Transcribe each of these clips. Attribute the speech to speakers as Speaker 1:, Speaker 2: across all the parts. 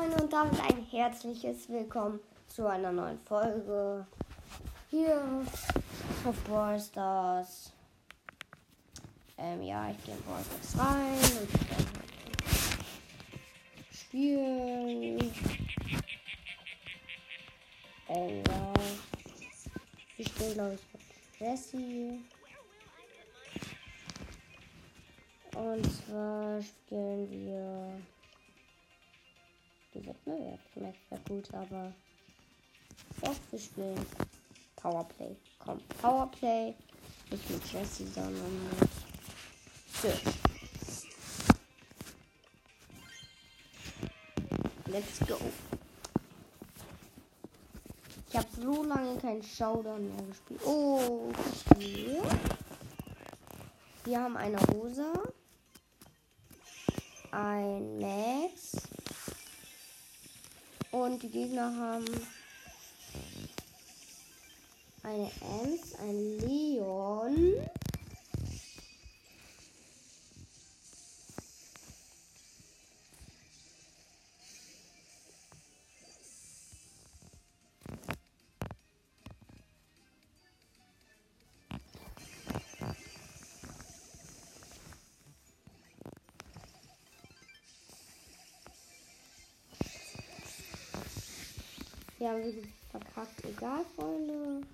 Speaker 1: Freunde, und damit ein herzliches Willkommen zu einer neuen Folge hier auf Brawl Stars. Ähm, ja, ich gehe in Brawl Stars rein und spielen. Ähm, ja. Ich spiele, glaube ich, Jessie. Und zwar spielen wir. Wird mir schmeckt ja gut, aber. Doch, wir spielen Powerplay. Komm, Powerplay. Nicht mit Jessie, sondern mit Search. Let's go. Ich habe so lange keinen Showdown mehr gespielt. Oh, okay. Wir haben eine Rosa ein Max. Und die Gegner haben eine Ems, ein Leon. Wir haben sie verkackt. Egal, Freunde.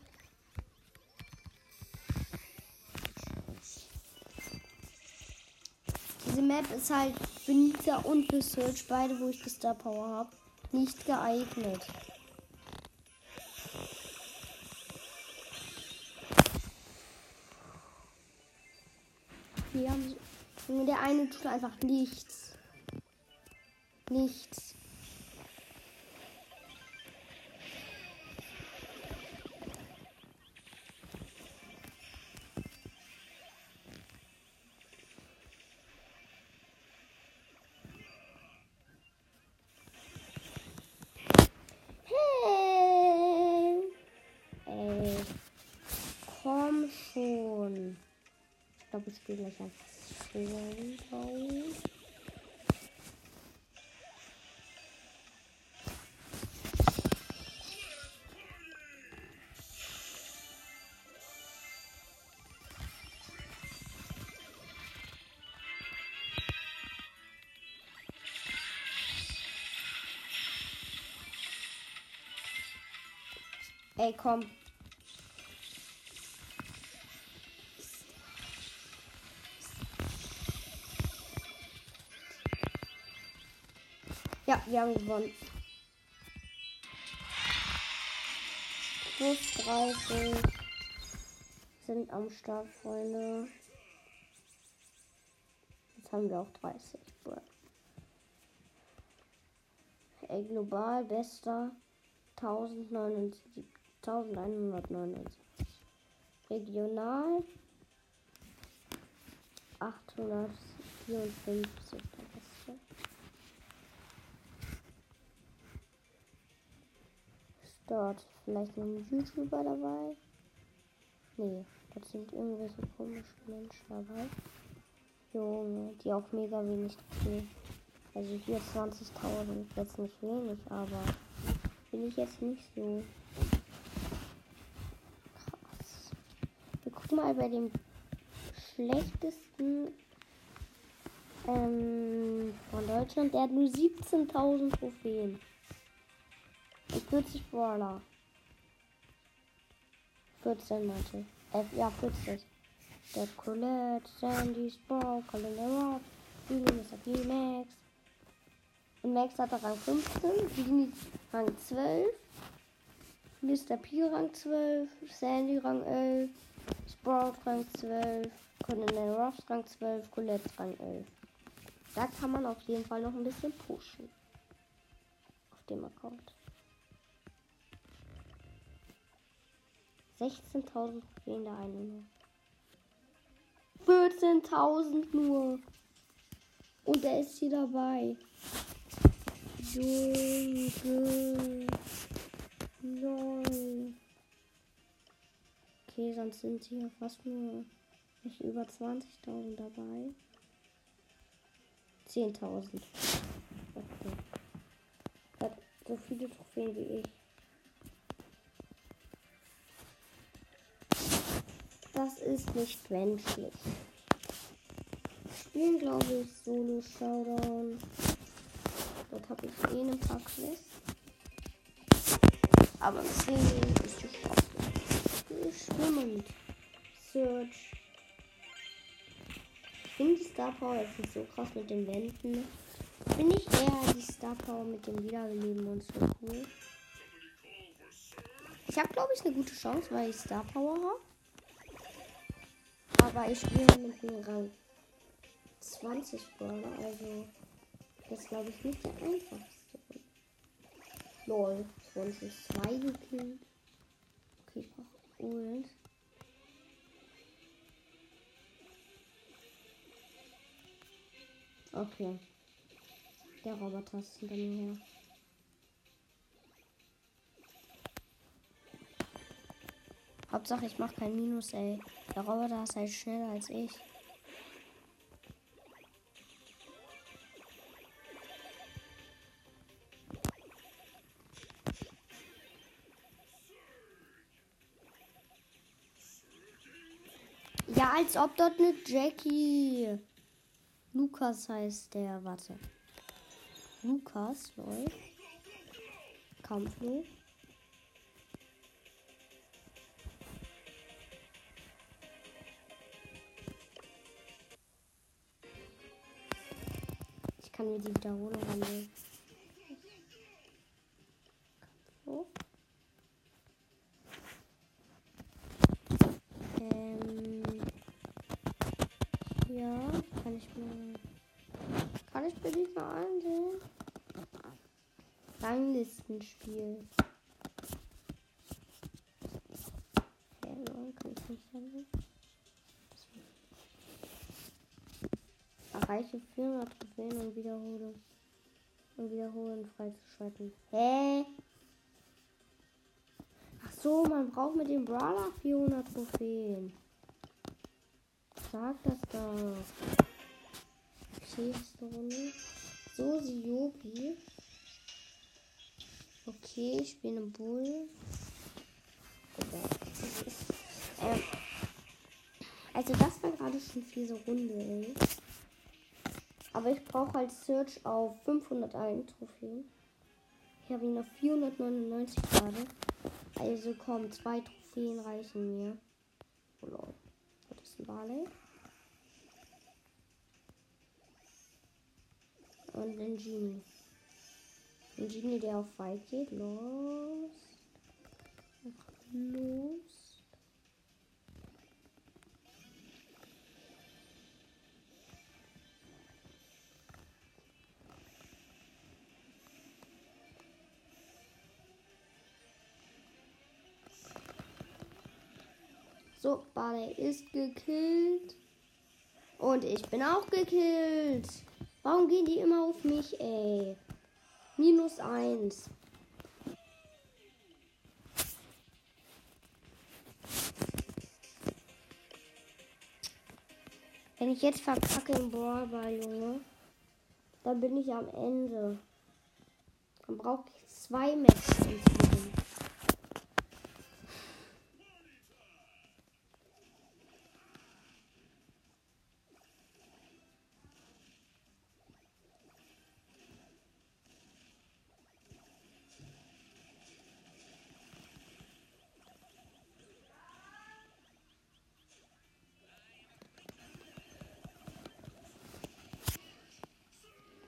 Speaker 1: Diese Map ist halt für Nita und für Search, beide, wo ich die Star Power habe, nicht geeignet. Wir haben, der eine tut einfach nichts. Nichts. Einfach so Ey, komm. Ja, wir haben gewonnen. Plus 30 sind am Start, Freunde. Jetzt haben wir auch 30. Ey, global bester 1179. Regional 854. dort vielleicht ein YouTuber dabei? Nee, das sind irgendwelche komischen Menschen dabei. Junge, die auch mega wenig kriegen. Also hier 20.000, jetzt nicht wenig, aber bin ich jetzt nicht so krass. Wir gucken mal bei dem schlechtesten ähm, von Deutschland. Der hat nur 17.000 Trophäen. 40 Brawler. 14 meinte. Äh, ja, 40. Der Colette, Sandy, Sprout, Colin Rock, Mr. P, Max. Und Max hat Rang 15, Genie Rang 12, Mr. P Rang 12, Sandy Rang 11, Sprout Rang 12, Colonel Ross Rang 12, Colette Rang 11. Da kann man auf jeden Fall noch ein bisschen pushen. Auf dem Account. 16.000 gehen da eine nur. 14.000 nur. Und er ist hier dabei. Junge. Lol. Okay, sonst sind hier fast nur nicht über 20.000 dabei. 10.000. Okay. so viele Trophäen wie ich. Das ist nicht menschlich. Spielen, glaube ich, Solo Showdown. Dort habe ich eh eine paar Quests. Aber im Singen ist die Spaß. Schwimmen. Search. Ich finde die Star Power jetzt nicht so krass mit den Wänden. Finde ich eher die Star Power mit dem Wiederbeleben und so cool. Ich habe, glaube ich, eine gute Chance, weil ich Star Power habe. Aber ich spiele mit dem Rang 20 Brawler, also das glaube ich nicht der einfachste. Lol, 20 2 gekillt. Okay, ich brauche Ult. Okay. Der Roboter ist hinter mir her. Hauptsache ich mache kein Minus, ey. Der Roboter ist halt schneller als ich. Ja, als ob dort eine Jackie. Lukas heißt der, warte. Lukas, lol. Kampflos. Kann mir die Wiederholung anlegen. So. Ähm. Ja, kann ich mir. Kann ich mir die mal ansehen? Ranglistenspiel. Ja, nein, kann ich nicht ansehen. Erreiche 400 Trophäen und wiederhole. Und wiederholen freizuschalten. Hä? Ach so, man braucht mit dem Brawler 400 Trophäen. Sag das doch. Nächste Runde. So, Siobi. Okay, ich bin ein Bull. Ähm, also das war gerade schon viel Runde, ey. Aber ich brauche halt Search auf 501 Trophäen. Ich habe ihn auf 499 gerade. Also komm, zwei Trophäen reichen mir. Oh lol. Das ist ein Barley. Und ein Genie. Ein Genie, der auf Fight geht. Los. Los. So, Barley ist gekillt. Und ich bin auch gekillt. Warum gehen die immer auf mich, ey? Minus eins. Wenn ich jetzt verkacke im Brawlball, Junge, dann bin ich am Ende. Dann brauche ich zwei Matches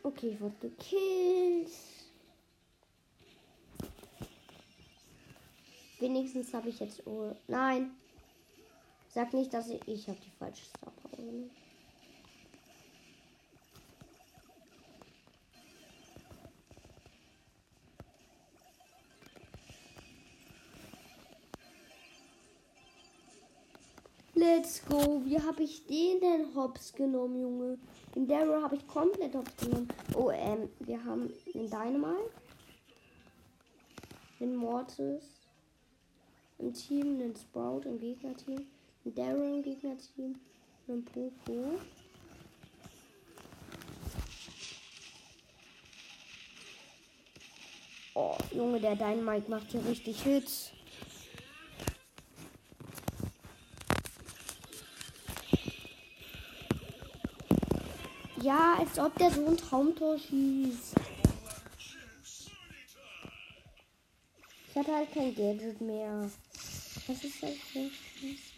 Speaker 1: Okay, ich wurde gekillt. Wenigstens habe ich jetzt. Oh, nein. Sag nicht, dass ich. Ich habe die falsche Star Let's go. Wie habe ich den denn hops genommen, Junge? Den Daryl habe ich komplett hops genommen. Oh, ähm, wir haben den Dynamite. Den Mortis. Im Team, den Sprout im Gegnerteam. Den Daryl im Gegnerteam. Den Poco. Oh, Junge, der Dynamite macht hier richtig Hits. Ja, als ob der so ein Traumtor schießt. Ich hatte halt kein Gadget mehr. Was ist das für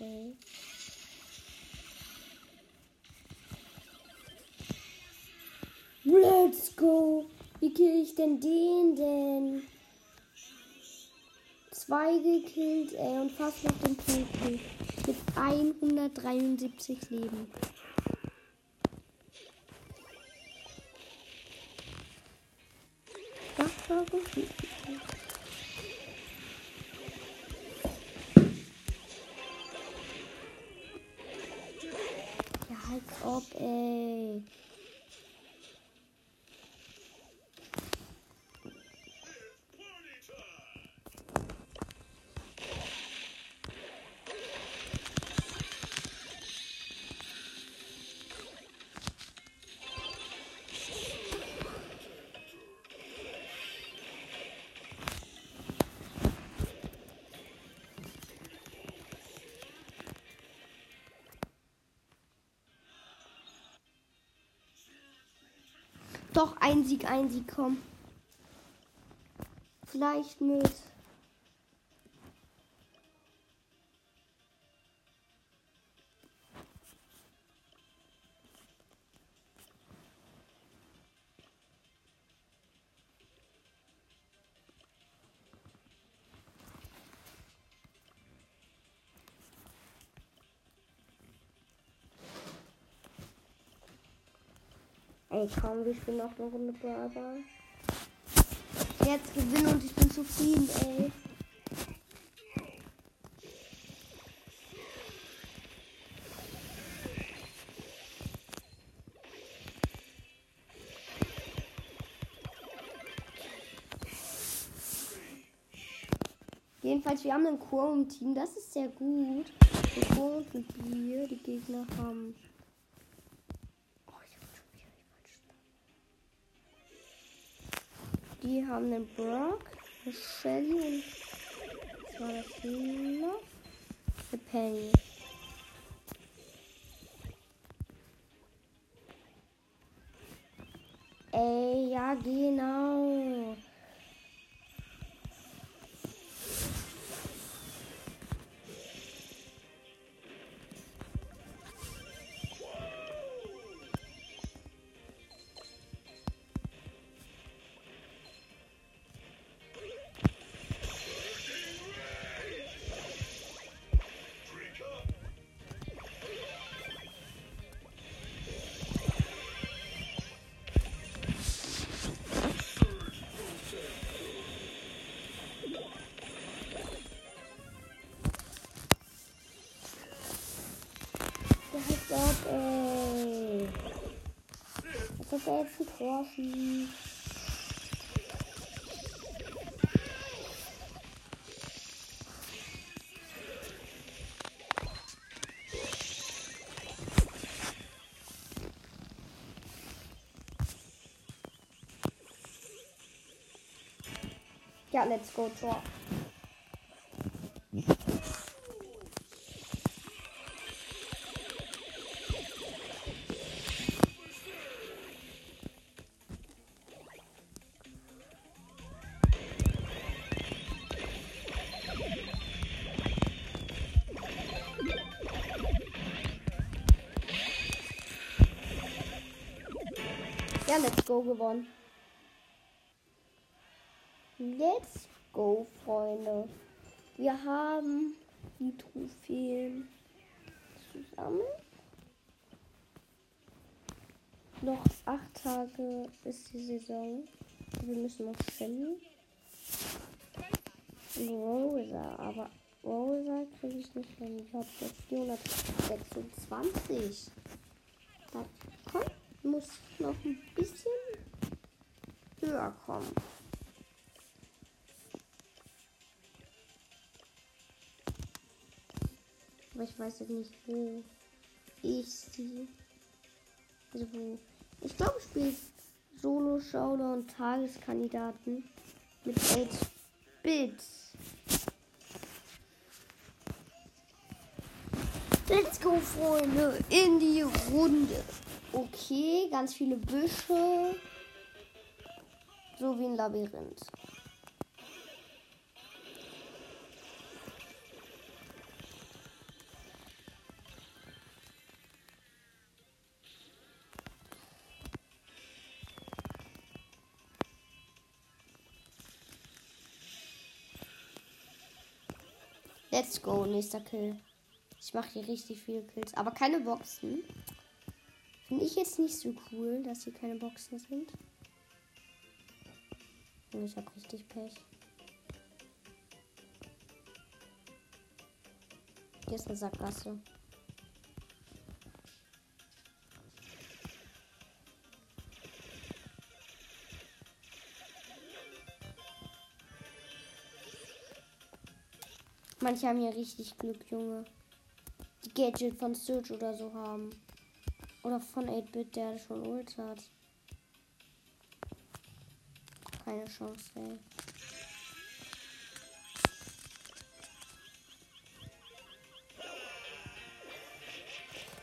Speaker 1: ein Let's go. Wie kill ich denn den denn? Zwei gekillt, ey, und fast noch den Punkt mit 173 Leben. Ja, als ob, ey. Doch, ein Sieg, ein Sieg, komm. Vielleicht mit. Ey, komm, wir spielen noch eine Runde Brawler. Jetzt gewinnen und ich bin zufrieden, ey. Jedenfalls, wir haben einen Chor im Team. Das ist sehr gut. Ein Chor und ein Bier. Die Gegner haben Die haben einen Brock, eine Shelly und was war das noch? Eine Penny. Ey, ja genau. Tor schießt. Ja, let's go, Tor. Go gewonnen. Let's go, Freunde. Wir haben die Trophäen zusammen. Noch acht Tage ist die Saison. Wir müssen noch Shelly. Rosa, aber Rosa kriege ich nicht hin. Ich habe jetzt 426. Muss noch ein bisschen höher kommen. Aber ich weiß jetzt nicht, wo ich sie. Also wo. Ich glaube, ich spiele Solo, Showdown und Tageskandidaten. Mit 8-Bit. Let's go, Freunde, in die Runde. Okay, ganz viele Büsche. So wie ein Labyrinth. Let's go, nächster Kill. Ich mache hier richtig viele Kills, aber keine Boxen. Finde ich jetzt nicht so cool, dass hier keine Boxen sind. Und ich habe richtig Pech. Hier ist eine Sackgasse. Manche haben hier richtig Glück, Junge. Die Gadget von Search oder so haben. Oder von 8-Bit, der schon Ult hat. Keine Chance, ey.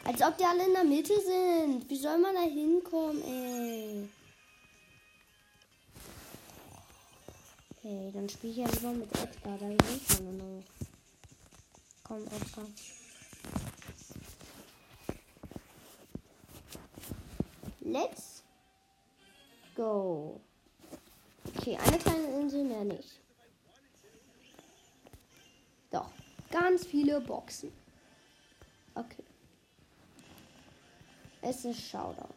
Speaker 1: Als ob die alle in der Mitte sind. Wie soll man da hinkommen, ey? Okay, dann spiele ich ja lieber mit Edgar. Da hilft man noch. Komm, Edgar. Let's go. Okay, eine kleine Insel mehr nicht. Doch, ganz viele Boxen. Okay. Es ist Showdown.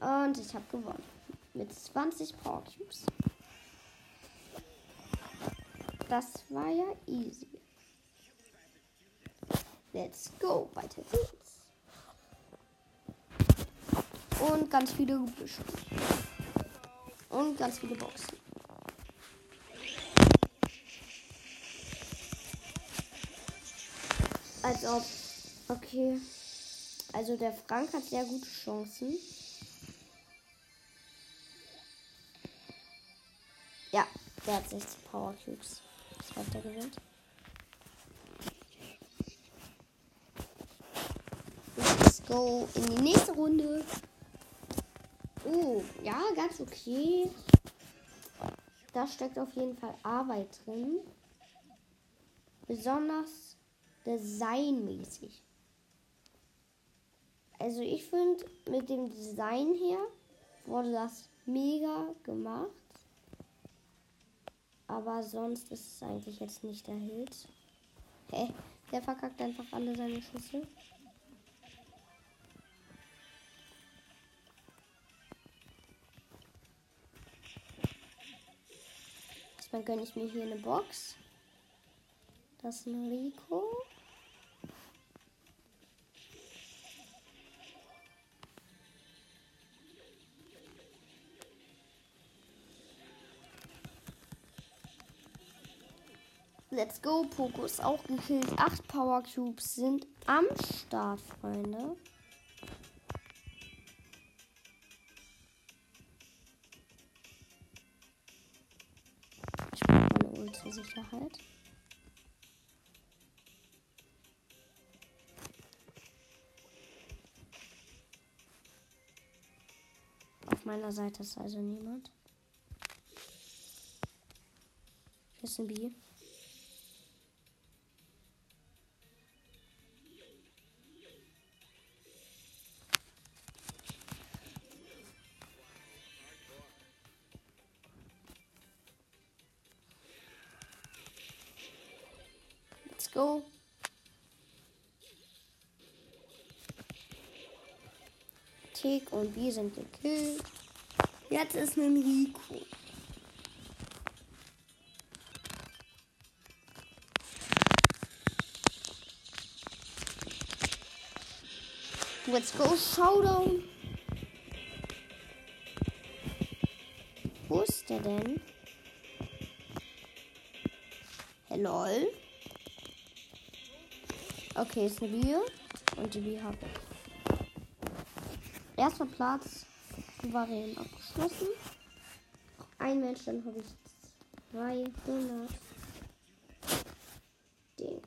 Speaker 1: Und ich habe gewonnen. Mit 20 Power. Das war ja easy. Let's go. Weiter geht's. Und ganz viele Gebüsche. Und ganz viele Boxen. Als ob. Okay. Also der Frank hat sehr gute Chancen. Ja, der hat 60 Power Cubes. Das heißt, er gewinnt. Let's go in die nächste Runde. Oh, ja, ganz okay. Da steckt auf jeden Fall Arbeit drin. Besonders designmäßig. Also ich finde, mit dem Design her wurde das mega gemacht. Aber sonst ist es eigentlich jetzt nicht der. Hä? Der verkackt einfach alle seine Schüsse. Erstmal gönne ich mir hier eine Box. Das ist ein Rico. Let's go, ist auch gekillt. Acht Power Cubes sind am Start, Freunde. Meiner Seite ist also niemand. Hier ist ein B. go. Tick und wir sind gekillt. Jetzt ist ein Rico. Let's go Showdown. Wo ist der denn? Hello? Okay, ist ein Bier. Und die Bier habe ich. Erster Platz souverän abgeschlossen. ein Mensch, dann habe ich 200 Ding.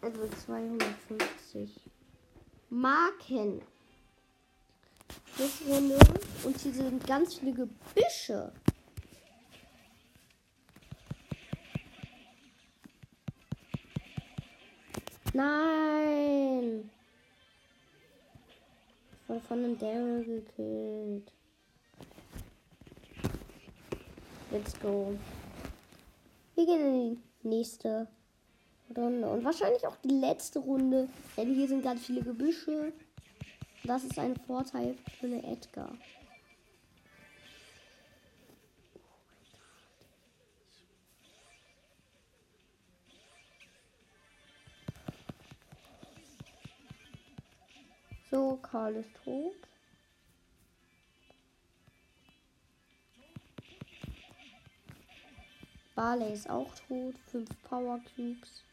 Speaker 1: Also 250 Marken. Das Runde. Und hier sind ganz viele Gebüsche. Nein! Wurde von einem Daryl gekillt. Let's go. Wir gehen in die nächste Runde. Und wahrscheinlich auch die letzte Runde. Denn hier sind ganz viele Gebüsche. Das ist ein Vorteil für eine Edgar. So, Karl ist tot. Barley ist auch tot. Fünf Power Cubes.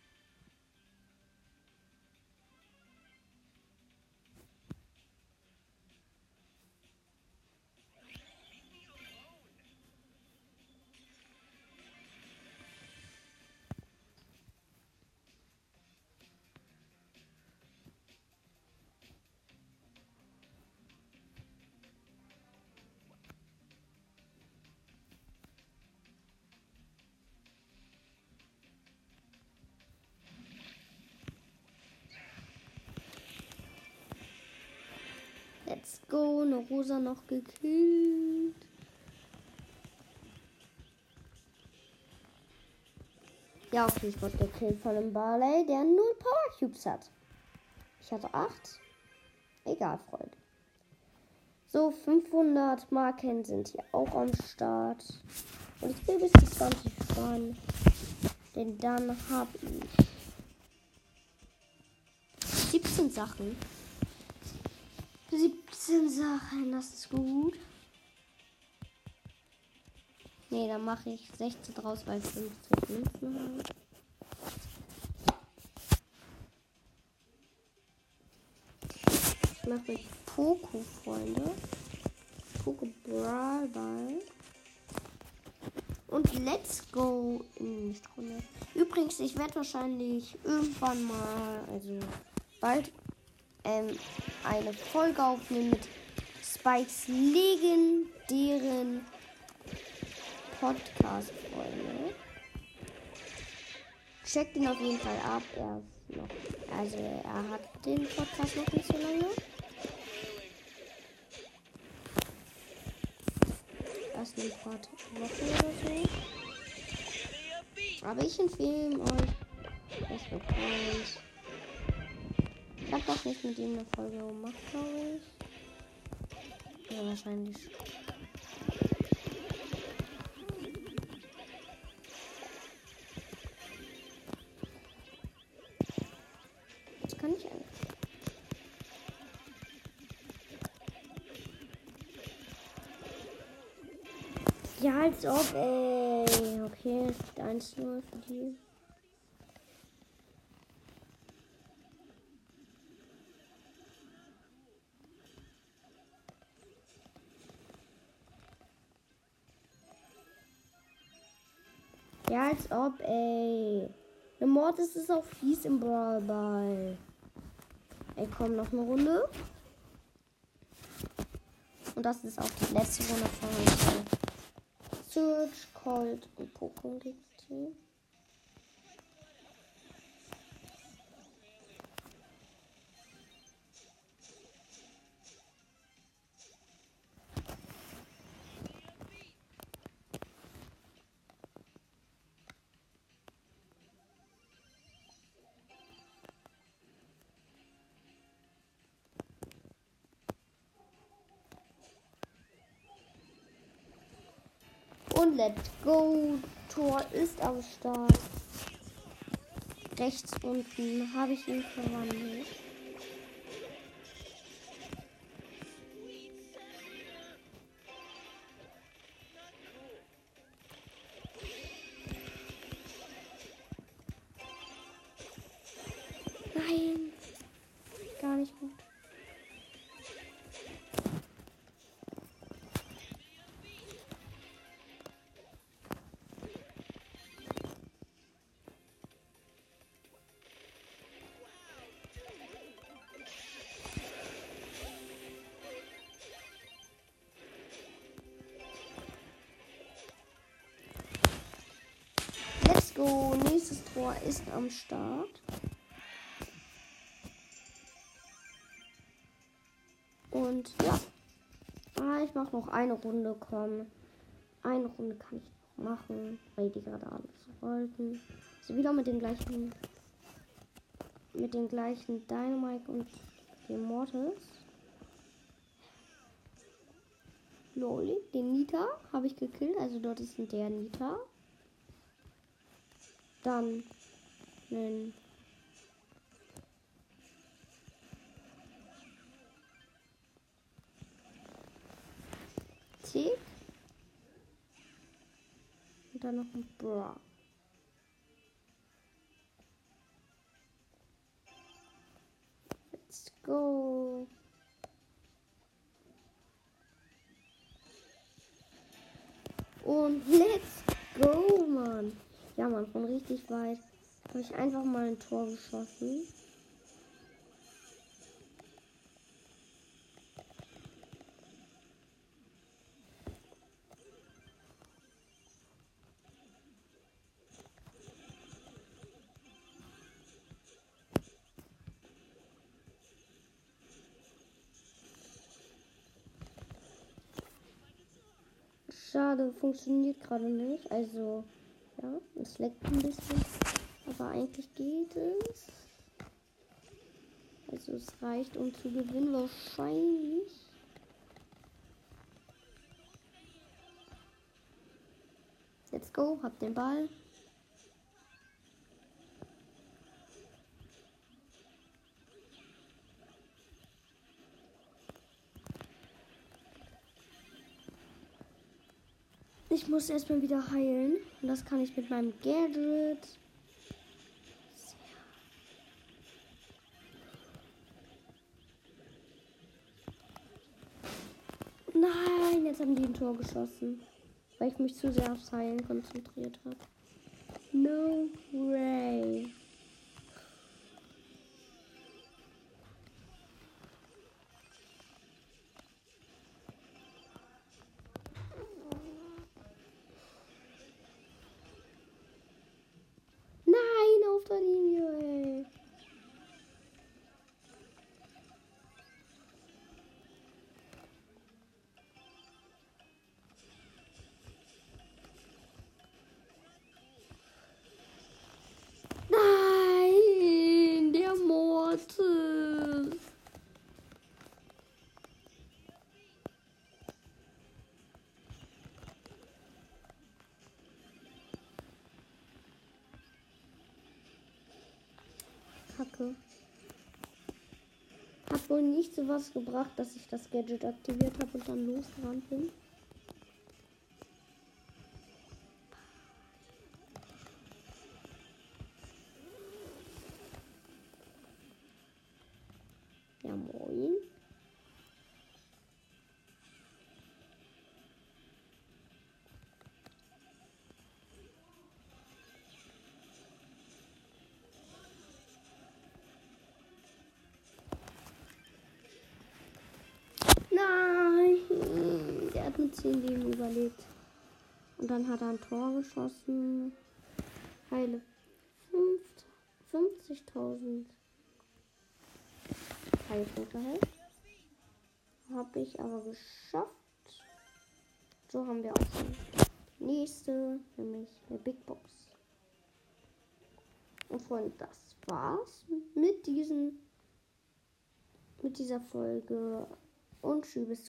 Speaker 1: Eine Rosa noch gekillt. Ja, okay, ich wurde gekillt von einem Barley, der null Power Cubes hat. Ich hatte acht. Egal, Freunde. So, 500 Marken sind hier auch am Start. Und ich will bis zu 20 fahren. Denn dann habe ich 17 Sachen. 17 Sachen, das ist gut. Ne, dann mache ich 16 draus, weil ich 50 Münzen habe. Ich mache mit Poco, Freunde. Poco Brawl Ball. Und let's go in die Stunde. Übrigens, ich werde wahrscheinlich irgendwann mal, also bald, ähm, eine Folge aufnehmen mit Spikes legendären Podcast, Freunde. Checkt ihn auf jeden Fall ab. Er noch, also er hat den Podcast noch nicht so lange. Erst ein paar Wochen oder so. Aber ich empfehle euch. Es wird eins. Ich hab doch nicht mit ihm eine Folge gemacht, glaube ich. Ja, wahrscheinlich. Das kann ich eigentlich. Ja, als ob, ey. Okay, es ist 1 0 für die. Als ob, ey. Eine Mord ist es auch fies im Brawl Ball. Ey, komm, noch eine Runde. Und das ist auch die letzte Runde von heute. Surge, Colt und Pokémon gegen Team. Let's go. Tor ist am Start. Rechts unten habe ich ihn verwandelt. Ist am Start. Und ja. Ah, ich mache noch eine Runde, komm. Eine Runde kann ich noch machen, weil die gerade alles wollten. Also wieder mit den gleichen mit den gleichen Dynamite und dem Mortis. Lol, den Nita habe ich gekillt, also dort ist der Nita. Dann einen Tick. Und dann noch ein Bra. Let's go. Und let's go, Mann. Ja, Mann, von richtig weit habe ich einfach mal ein Tor geschossen. Schade, funktioniert gerade nicht. Also, ja, es leckt ein bisschen. Aber eigentlich geht es. Also, es reicht, um zu gewinnen, wahrscheinlich. Let's go, hab den Ball. Ich muss erstmal wieder heilen. Und das kann ich mit meinem Gadget. Nein, jetzt haben die ein Tor geschossen. Weil ich mich zu sehr aufs Heilen konzentriert habe. No way. Kacke. Hat wohl nicht so was gebracht, dass ich das Gadget aktiviert habe und dann losgerannt bin. Mit 10 Leben überlebt. Und dann hat er ein Tor geschossen. Heile. Fünf- 50.000 Heilpunkte halt. Habe ich aber geschafft. So haben wir auch die nächste, nämlich eine Big Box. Und Freunde, das war's mit diesen mit dieser Folge und tschüss